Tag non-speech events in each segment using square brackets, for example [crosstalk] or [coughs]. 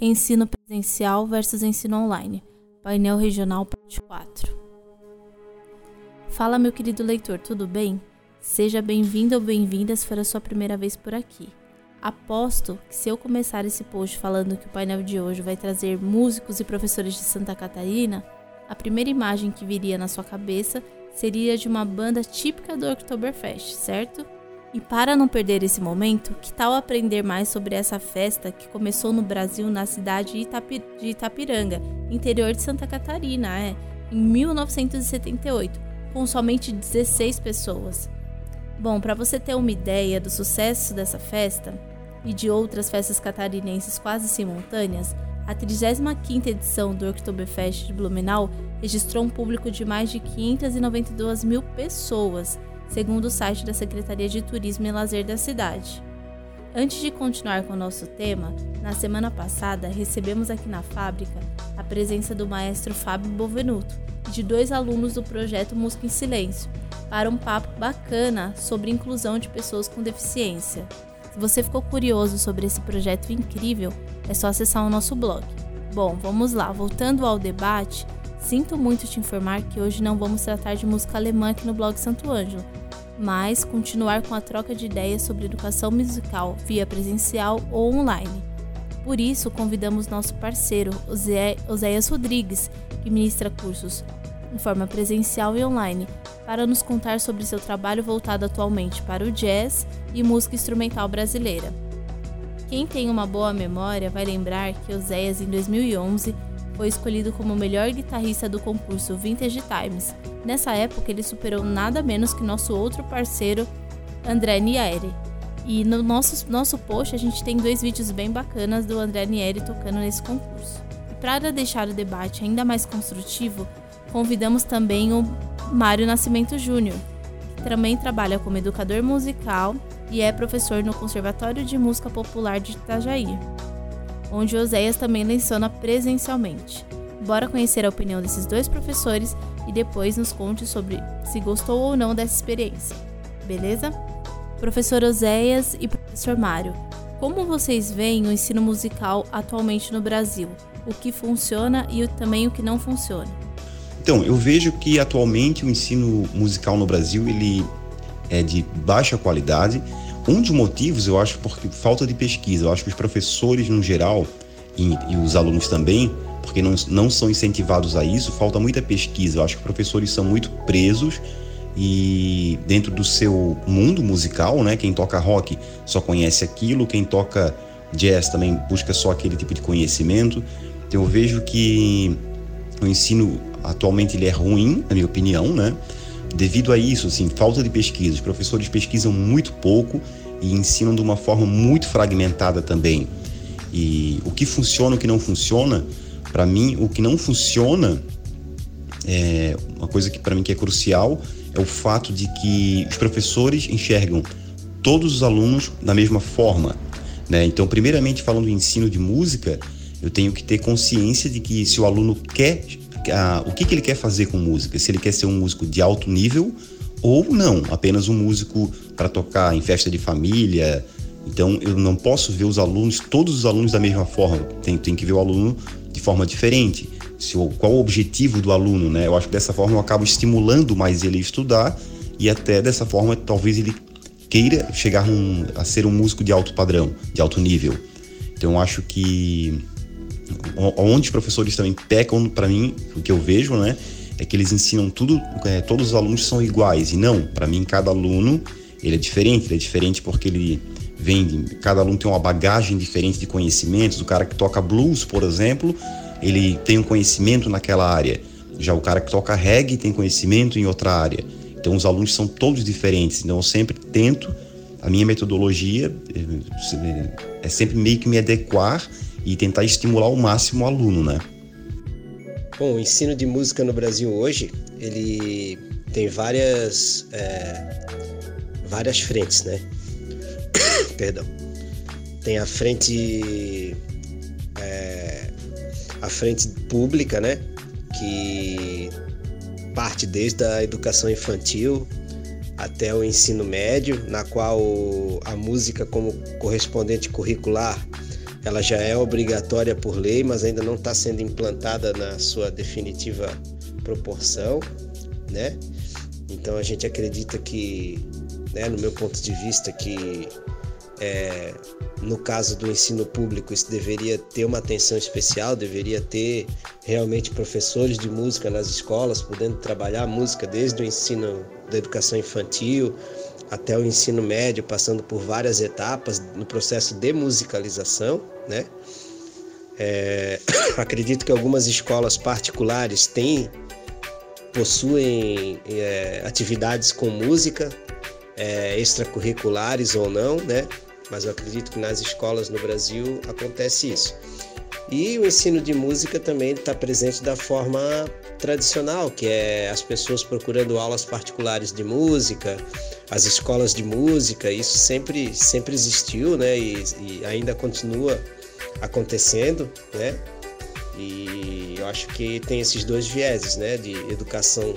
Ensino presencial versus ensino online. Painel regional parte 4. Fala, meu querido leitor, tudo bem? Seja bem-vindo ou bem-vinda se for a sua primeira vez por aqui. Aposto que se eu começar esse post falando que o painel de hoje vai trazer músicos e professores de Santa Catarina, a primeira imagem que viria na sua cabeça seria de uma banda típica do Oktoberfest, certo? E para não perder esse momento, que tal aprender mais sobre essa festa que começou no Brasil na cidade de, Itapi de Itapiranga, interior de Santa Catarina, é, em 1978, com somente 16 pessoas. Bom, para você ter uma ideia do sucesso dessa festa e de outras festas catarinenses quase simultâneas, a 35ª edição do Oktoberfest de Blumenau registrou um público de mais de 592 mil pessoas, segundo o site da Secretaria de Turismo e Lazer da cidade. Antes de continuar com o nosso tema, na semana passada recebemos aqui na fábrica a presença do maestro Fábio Bovenuto e de dois alunos do projeto Música em Silêncio, para um papo bacana sobre inclusão de pessoas com deficiência. Se você ficou curioso sobre esse projeto incrível, é só acessar o nosso blog. Bom, vamos lá, voltando ao debate, sinto muito te informar que hoje não vamos tratar de música alemã aqui no blog Santo Ângelo, mas continuar com a troca de ideias sobre educação musical via presencial ou online. Por isso, convidamos nosso parceiro, Oséias Rodrigues, que ministra cursos em forma presencial e online, para nos contar sobre seu trabalho voltado atualmente para o jazz e música instrumental brasileira. Quem tem uma boa memória vai lembrar que Oséias, em 2011, foi escolhido como o melhor guitarrista do concurso Vintage Times. Nessa época, ele superou nada menos que nosso outro parceiro, André Nieri. E no nosso, nosso post a gente tem dois vídeos bem bacanas do André Nieri tocando nesse concurso. Para deixar o debate ainda mais construtivo, convidamos também o Mário Nascimento Júnior, que também trabalha como educador musical e é professor no Conservatório de Música Popular de Itajaí onde Oséias também leciona presencialmente. Bora conhecer a opinião desses dois professores e depois nos conte sobre se gostou ou não dessa experiência. Beleza? Professor Oséias e professor Mário, como vocês veem o ensino musical atualmente no Brasil? O que funciona e também o que não funciona? Então, eu vejo que atualmente o ensino musical no Brasil ele é de baixa qualidade um dos motivos, eu acho, porque falta de pesquisa. Eu acho que os professores, no geral, e, e os alunos também, porque não, não são incentivados a isso, falta muita pesquisa. Eu acho que professores são muito presos e dentro do seu mundo musical, né? Quem toca rock só conhece aquilo, quem toca jazz também busca só aquele tipo de conhecimento. Então eu vejo que o ensino atualmente ele é ruim, na minha opinião, né? Devido a isso, assim, falta de pesquisa, os professores pesquisam muito pouco e ensinam de uma forma muito fragmentada também. E o que funciona, o que não funciona, para mim, o que não funciona é uma coisa que para mim que é crucial é o fato de que os professores enxergam todos os alunos da mesma forma, né? Então, primeiramente falando do ensino de música, eu tenho que ter consciência de que se o aluno quer o que, que ele quer fazer com música, se ele quer ser um músico de alto nível ou não, apenas um músico para tocar em festa de família. Então eu não posso ver os alunos, todos os alunos da mesma forma, tem, tem que ver o aluno de forma diferente. Se, qual o objetivo do aluno, né? Eu acho que dessa forma eu acabo estimulando mais ele a estudar e até dessa forma talvez ele queira chegar a ser um músico de alto padrão, de alto nível. Então eu acho que onde os professores também pecam, para mim, o que eu vejo, né, é que eles ensinam tudo, é, todos os alunos são iguais. E não, para mim, cada aluno ele é diferente. Ele é diferente porque ele vem, cada aluno tem uma bagagem diferente de conhecimentos. O cara que toca blues, por exemplo, ele tem um conhecimento naquela área. Já o cara que toca reggae tem conhecimento em outra área. Então, os alunos são todos diferentes. Então, eu sempre tento, a minha metodologia é, é sempre meio que me adequar e tentar estimular ao máximo o aluno, né? Bom, o ensino de música no Brasil hoje, ele tem várias, é, várias frentes, né? [coughs] Perdão. Tem a frente, é, a frente pública, né? Que parte desde a educação infantil até o ensino médio, na qual a música como correspondente curricular ela já é obrigatória por lei, mas ainda não está sendo implantada na sua definitiva proporção, né? Então a gente acredita que, né, no meu ponto de vista, que é, no caso do ensino público isso deveria ter uma atenção especial, deveria ter realmente professores de música nas escolas, podendo trabalhar a música desde o ensino da educação infantil até o ensino médio, passando por várias etapas no processo de musicalização, né? É, [coughs] acredito que algumas escolas particulares têm possuem é, atividades com música, é, extracurriculares ou não, né? Mas eu acredito que nas escolas no Brasil acontece isso. E o ensino de música também está presente da forma tradicional, que é as pessoas procurando aulas particulares de música, as escolas de música, isso sempre, sempre existiu, né? E, e ainda continua acontecendo, né? E eu acho que tem esses dois vieses, né? De educação,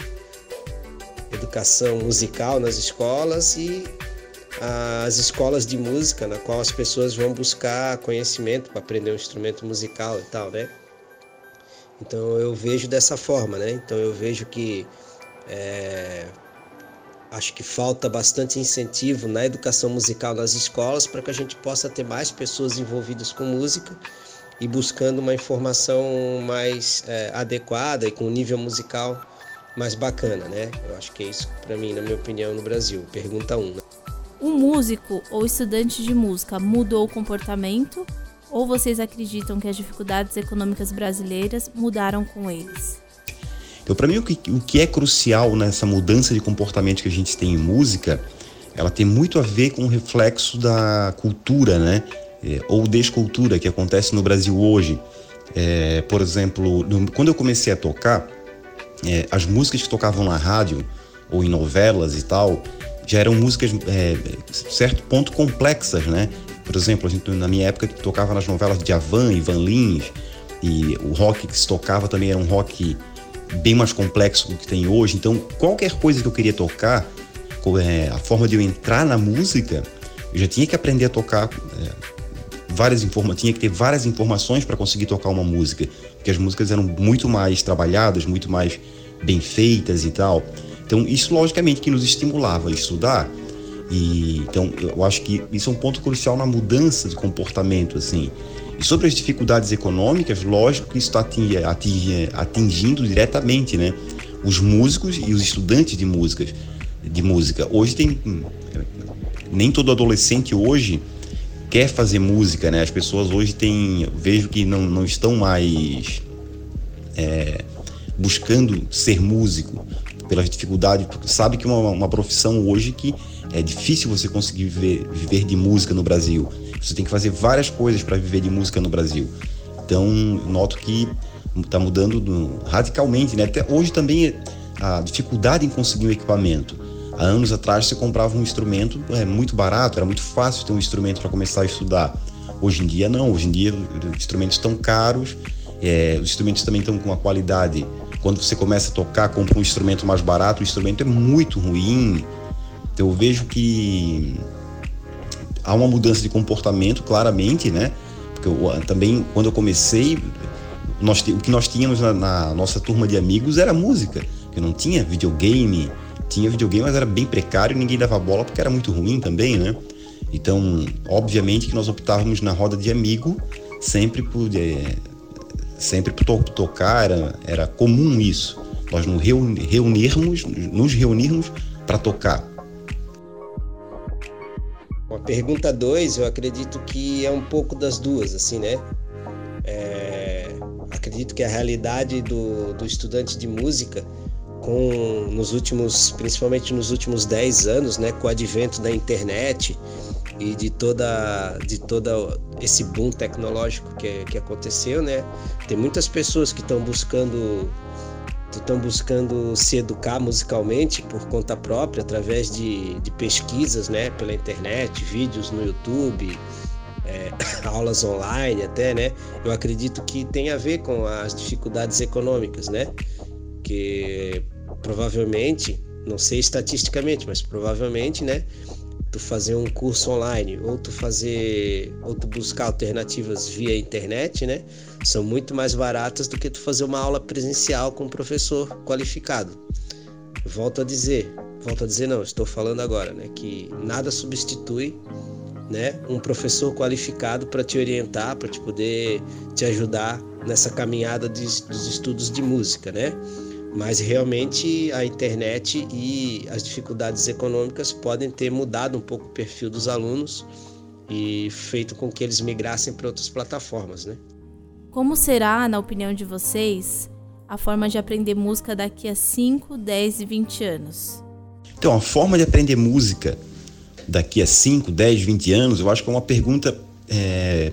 educação musical nas escolas e as escolas de música, na qual as pessoas vão buscar conhecimento para aprender um instrumento musical e tal, né? Então eu vejo dessa forma, né? Então eu vejo que é, acho que falta bastante incentivo na educação musical nas escolas para que a gente possa ter mais pessoas envolvidas com música e buscando uma informação mais é, adequada e com um nível musical mais bacana, né? Eu acho que é isso para mim, na minha opinião, no Brasil. Pergunta 1. Um, né? Um músico ou estudante de música mudou o comportamento ou vocês acreditam que as dificuldades econômicas brasileiras mudaram com eles? Então, para mim, o que, o que é crucial nessa mudança de comportamento que a gente tem em música, ela tem muito a ver com o reflexo da cultura, né? é, ou descultura que acontece no Brasil hoje. É, por exemplo, no, quando eu comecei a tocar, é, as músicas que tocavam na rádio ou em novelas e tal, já eram músicas, é, certo ponto, complexas, né? Por exemplo, a gente, na minha época tocava nas novelas de Avan, Ivan Lins, e o rock que se tocava também era um rock bem mais complexo do que tem hoje. Então, qualquer coisa que eu queria tocar, é, a forma de eu entrar na música, eu já tinha que aprender a tocar é, várias informações, tinha que ter várias informações para conseguir tocar uma música, porque as músicas eram muito mais trabalhadas, muito mais bem feitas e tal. Então, isso logicamente que nos estimulava a estudar. E então, eu acho que isso é um ponto crucial na mudança de comportamento assim. E sobre as dificuldades econômicas, lógico que isso está atingindo diretamente, né, os músicos e os estudantes de músicas, de música. Hoje tem hum, nem todo adolescente hoje quer fazer música, né? As pessoas hoje têm, vejo que não, não estão mais é, buscando ser músico pelas dificuldades, sabe que é uma, uma profissão hoje que é difícil você conseguir viver, viver de música no Brasil. Você tem que fazer várias coisas para viver de música no Brasil. Então, noto que está mudando do, radicalmente, né? Até hoje também a dificuldade em conseguir um equipamento. Há anos atrás você comprava um instrumento é muito barato, era muito fácil ter um instrumento para começar a estudar. Hoje em dia não, hoje em dia os instrumentos estão caros, é, os instrumentos também estão com uma qualidade. Quando você começa a tocar, compra um instrumento mais barato, o instrumento é muito ruim. Então eu vejo que há uma mudança de comportamento, claramente, né? Porque eu, também quando eu comecei, nós, o que nós tínhamos na, na nossa turma de amigos era música, que não tinha videogame, tinha videogame, mas era bem precário, ninguém dava bola porque era muito ruim também, né? Então, obviamente que nós optávamos na roda de amigo sempre por é, sempre por to tocar, era, era comum isso. Nós nos reunirmos, nos reunirmos para tocar. Pergunta 2, eu acredito que é um pouco das duas, assim, né? É, acredito que a realidade do, do estudante de música com nos últimos, principalmente nos últimos 10 anos, né, com o advento da internet e de toda de toda esse boom tecnológico que, que aconteceu, né? Tem muitas pessoas que estão buscando estão buscando se educar musicalmente por conta própria através de, de pesquisas, né, pela internet, vídeos no YouTube, é, [coughs] aulas online até, né? Eu acredito que tem a ver com as dificuldades econômicas, né? Que provavelmente, não sei estatisticamente, mas provavelmente, né, tu fazer um curso online ou tu fazer ou tu buscar alternativas via internet, né? São muito mais baratas do que tu fazer uma aula presencial com um professor qualificado. Volto a dizer, volto a dizer não, estou falando agora, né, que nada substitui, né, um professor qualificado para te orientar, para te poder te ajudar nessa caminhada de, dos estudos de música, né? mas realmente a internet e as dificuldades econômicas podem ter mudado um pouco o perfil dos alunos e feito com que eles migrassem para outras plataformas, né? Como será, na opinião de vocês, a forma de aprender música daqui a 5, 10 e 20 anos? Então, a forma de aprender música daqui a 5, 10, 20 anos, eu acho que é uma pergunta é,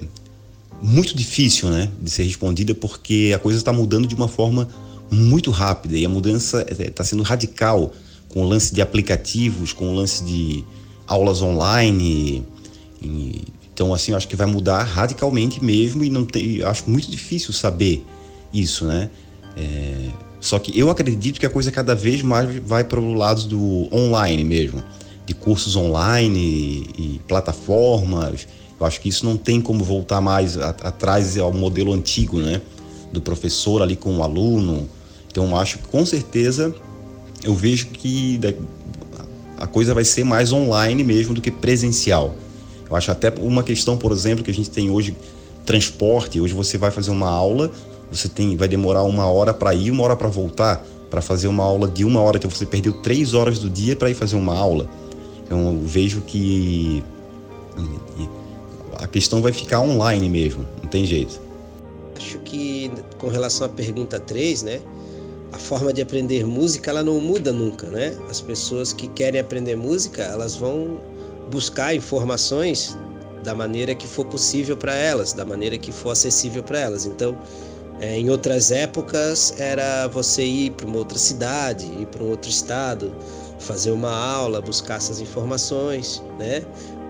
muito difícil né, de ser respondida, porque a coisa está mudando de uma forma muito rápida e a mudança está sendo radical com o lance de aplicativos, com o lance de aulas online. Então, assim, acho que vai mudar radicalmente mesmo e não tem, acho muito difícil saber isso, né? É, só que eu acredito que a coisa cada vez mais vai para o lado do online mesmo, de cursos online e, e plataformas. Eu acho que isso não tem como voltar mais atrás ao modelo antigo, né? Do professor ali com o aluno, então acho que com certeza eu vejo que a coisa vai ser mais online mesmo do que presencial. Eu acho até uma questão, por exemplo, que a gente tem hoje transporte. Hoje você vai fazer uma aula, você tem, vai demorar uma hora para ir, uma hora para voltar, para fazer uma aula de uma hora, então você perdeu três horas do dia para ir fazer uma aula. Então eu vejo que a questão vai ficar online mesmo, não tem jeito. Acho que com relação à pergunta 3, né? a forma de aprender música ela não muda nunca, né? As pessoas que querem aprender música, elas vão buscar informações da maneira que for possível para elas, da maneira que for acessível para elas. Então, é, em outras épocas era você ir para uma outra cidade, ir para um outro estado, fazer uma aula, buscar essas informações, né?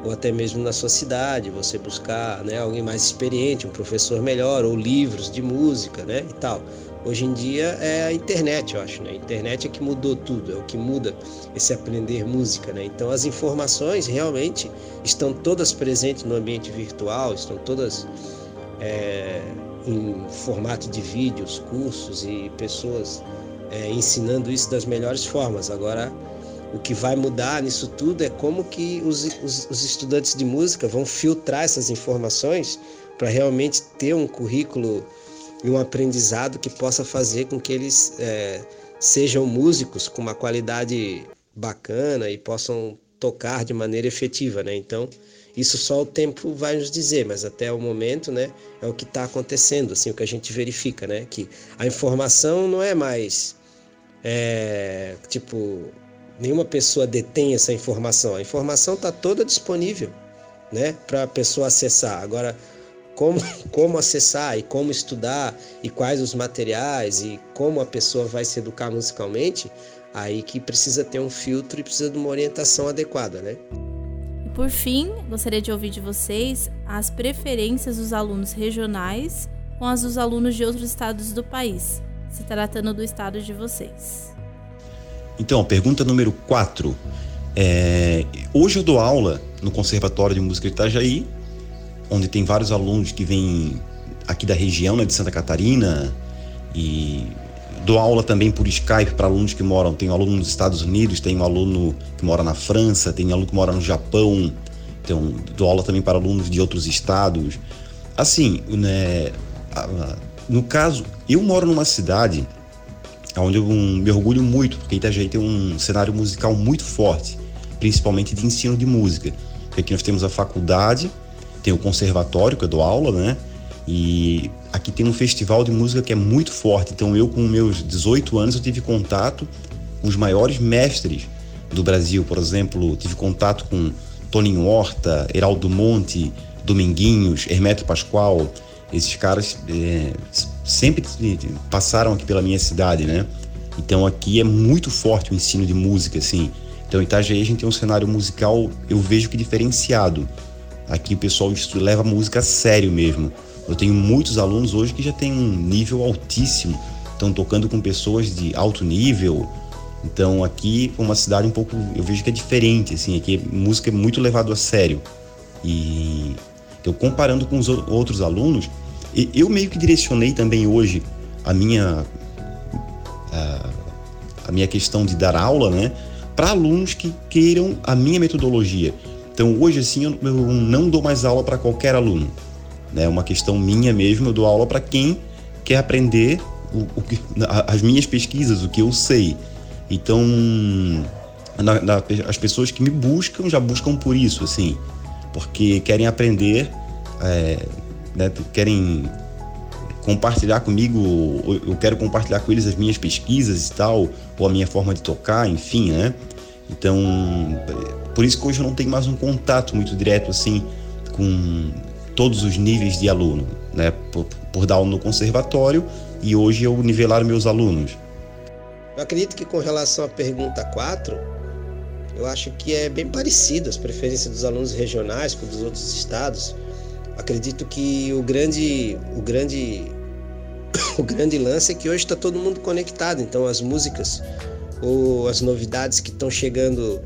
Ou até mesmo na sua cidade, você buscar né, alguém mais experiente, um professor melhor, ou livros de música, né? E tal. Hoje em dia é a internet, eu acho, né? A internet é que mudou tudo, é o que muda esse aprender música, né? Então as informações realmente estão todas presentes no ambiente virtual, estão todas é, em formato de vídeos, cursos e pessoas é, ensinando isso das melhores formas. Agora, o que vai mudar nisso tudo é como que os, os, os estudantes de música vão filtrar essas informações para realmente ter um currículo e um aprendizado que possa fazer com que eles é, sejam músicos com uma qualidade bacana e possam tocar de maneira efetiva, né? Então, isso só o tempo vai nos dizer, mas até o momento, né, é o que está acontecendo, assim, o que a gente verifica, né, que a informação não é mais, é, tipo, nenhuma pessoa detém essa informação, a informação está toda disponível, né, para a pessoa acessar. Agora, como, como acessar e como estudar e quais os materiais e como a pessoa vai se educar musicalmente, aí que precisa ter um filtro e precisa de uma orientação adequada, né? E por fim, gostaria de ouvir de vocês as preferências dos alunos regionais com as dos alunos de outros estados do país, se tratando do estado de vocês. Então, pergunta número 4. É, hoje eu dou aula no Conservatório de Música de Itajaí onde tem vários alunos que vêm aqui da região, né, de Santa Catarina, e dou aula também por Skype para alunos que moram, tem aluno nos Estados Unidos, tem um aluno que mora na França, tem aluno que mora no Japão, então dou aula também para alunos de outros estados. Assim, né, no caso, eu moro numa cidade onde eu me orgulho muito, porque Itajaí tem um cenário musical muito forte, principalmente de ensino de música. Aqui nós temos a faculdade, tem o conservatório que eu dou aula, né? E aqui tem um festival de música que é muito forte. Então eu com meus 18 anos eu tive contato com os maiores mestres do Brasil, por exemplo, tive contato com Toninho Horta, Heraldo Monte, Dominguinhos, Hermeto Pascoal. Esses caras é, sempre passaram aqui pela minha cidade, né? Então aqui é muito forte o ensino de música, assim. Então em Itajaí a gente tem um cenário musical, eu vejo que diferenciado. Aqui o pessoal leva a música a sério mesmo. Eu tenho muitos alunos hoje que já têm um nível altíssimo, estão tocando com pessoas de alto nível Então aqui é uma cidade um pouco, eu vejo que é diferente, assim, aqui música é muito levado a sério. E eu comparando com os outros alunos, eu meio que direcionei também hoje a minha a, a minha questão de dar aula, né, para alunos que queiram a minha metodologia. Então hoje assim eu, não dou mais aula para qualquer aluno, né? É uma questão minha mesmo. Eu dou aula para quem quer aprender o, o, as minhas pesquisas, o que eu sei. Então na, na, as pessoas que me buscam já buscam por isso, assim, porque querem aprender, é, né, querem compartilhar comigo, eu quero compartilhar com eles as minhas pesquisas e tal, ou a minha forma de tocar, enfim, né? Então, por isso que hoje eu não tenho mais um contato muito direto assim com todos os níveis de aluno, né? Por, por dar aula no conservatório e hoje eu nivelar meus alunos. Eu acredito que com relação à pergunta 4, eu acho que é bem parecido as preferências dos alunos regionais com dos outros estados. Acredito que o grande, o grande, [coughs] o grande lance é que hoje está todo mundo conectado. Então as músicas ou as novidades que estão chegando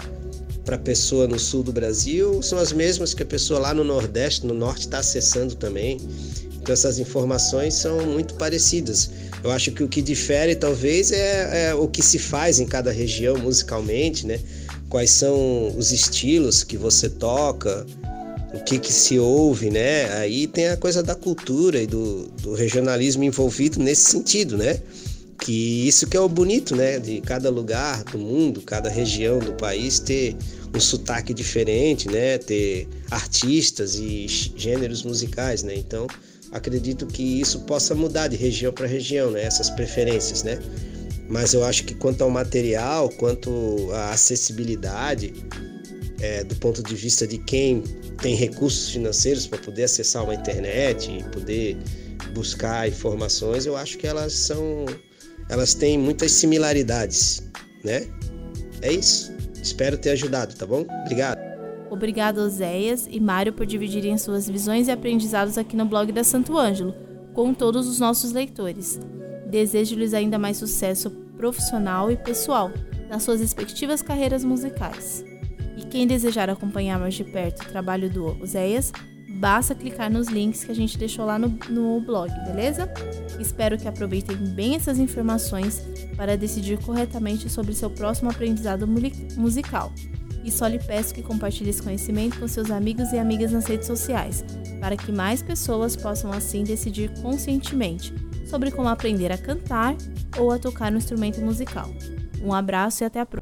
para a pessoa no sul do Brasil são as mesmas que a pessoa lá no Nordeste, no Norte está acessando também. Então essas informações são muito parecidas. Eu acho que o que difere talvez é, é, o que se faz em cada região musicalmente, né? Quais são os estilos que você toca, o que, que se ouve, né? Aí tem a coisa da cultura e do, do regionalismo envolvido nesse sentido, né? Que isso que é o bonito, né? De cada lugar do mundo, cada região do país ter um sotaque diferente, né? Ter artistas e gêneros musicais, né? Então, acredito que isso possa mudar de região para região, né? Essas preferências, né? Mas eu acho que quanto ao material, quanto à acessibilidade, é, do ponto de vista de quem tem recursos financeiros para poder acessar uma internet e poder buscar informações, eu acho que elas são, elas têm muitas similaridades, né? É isso. Espero ter ajudado, tá bom? Obrigado. Obrigado, Oséias e Mário, por dividirem suas visões e aprendizados aqui no blog da Santo Ângelo, com todos os nossos leitores. Desejo-lhes ainda mais sucesso profissional e pessoal nas suas respectivas carreiras musicais. E quem desejar acompanhar mais de perto o trabalho do Oséias, basta clicar nos links que a gente deixou lá no, no blog, beleza? Espero que aproveitem bem essas informações para decidir corretamente sobre seu próximo aprendizado musical e só lhe peço que compartilhe esse conhecimento com seus amigos e amigas nas redes sociais, para que mais pessoas possam assim decidir conscientemente sobre como aprender a cantar ou a tocar um instrumento musical. Um abraço e até a próxima!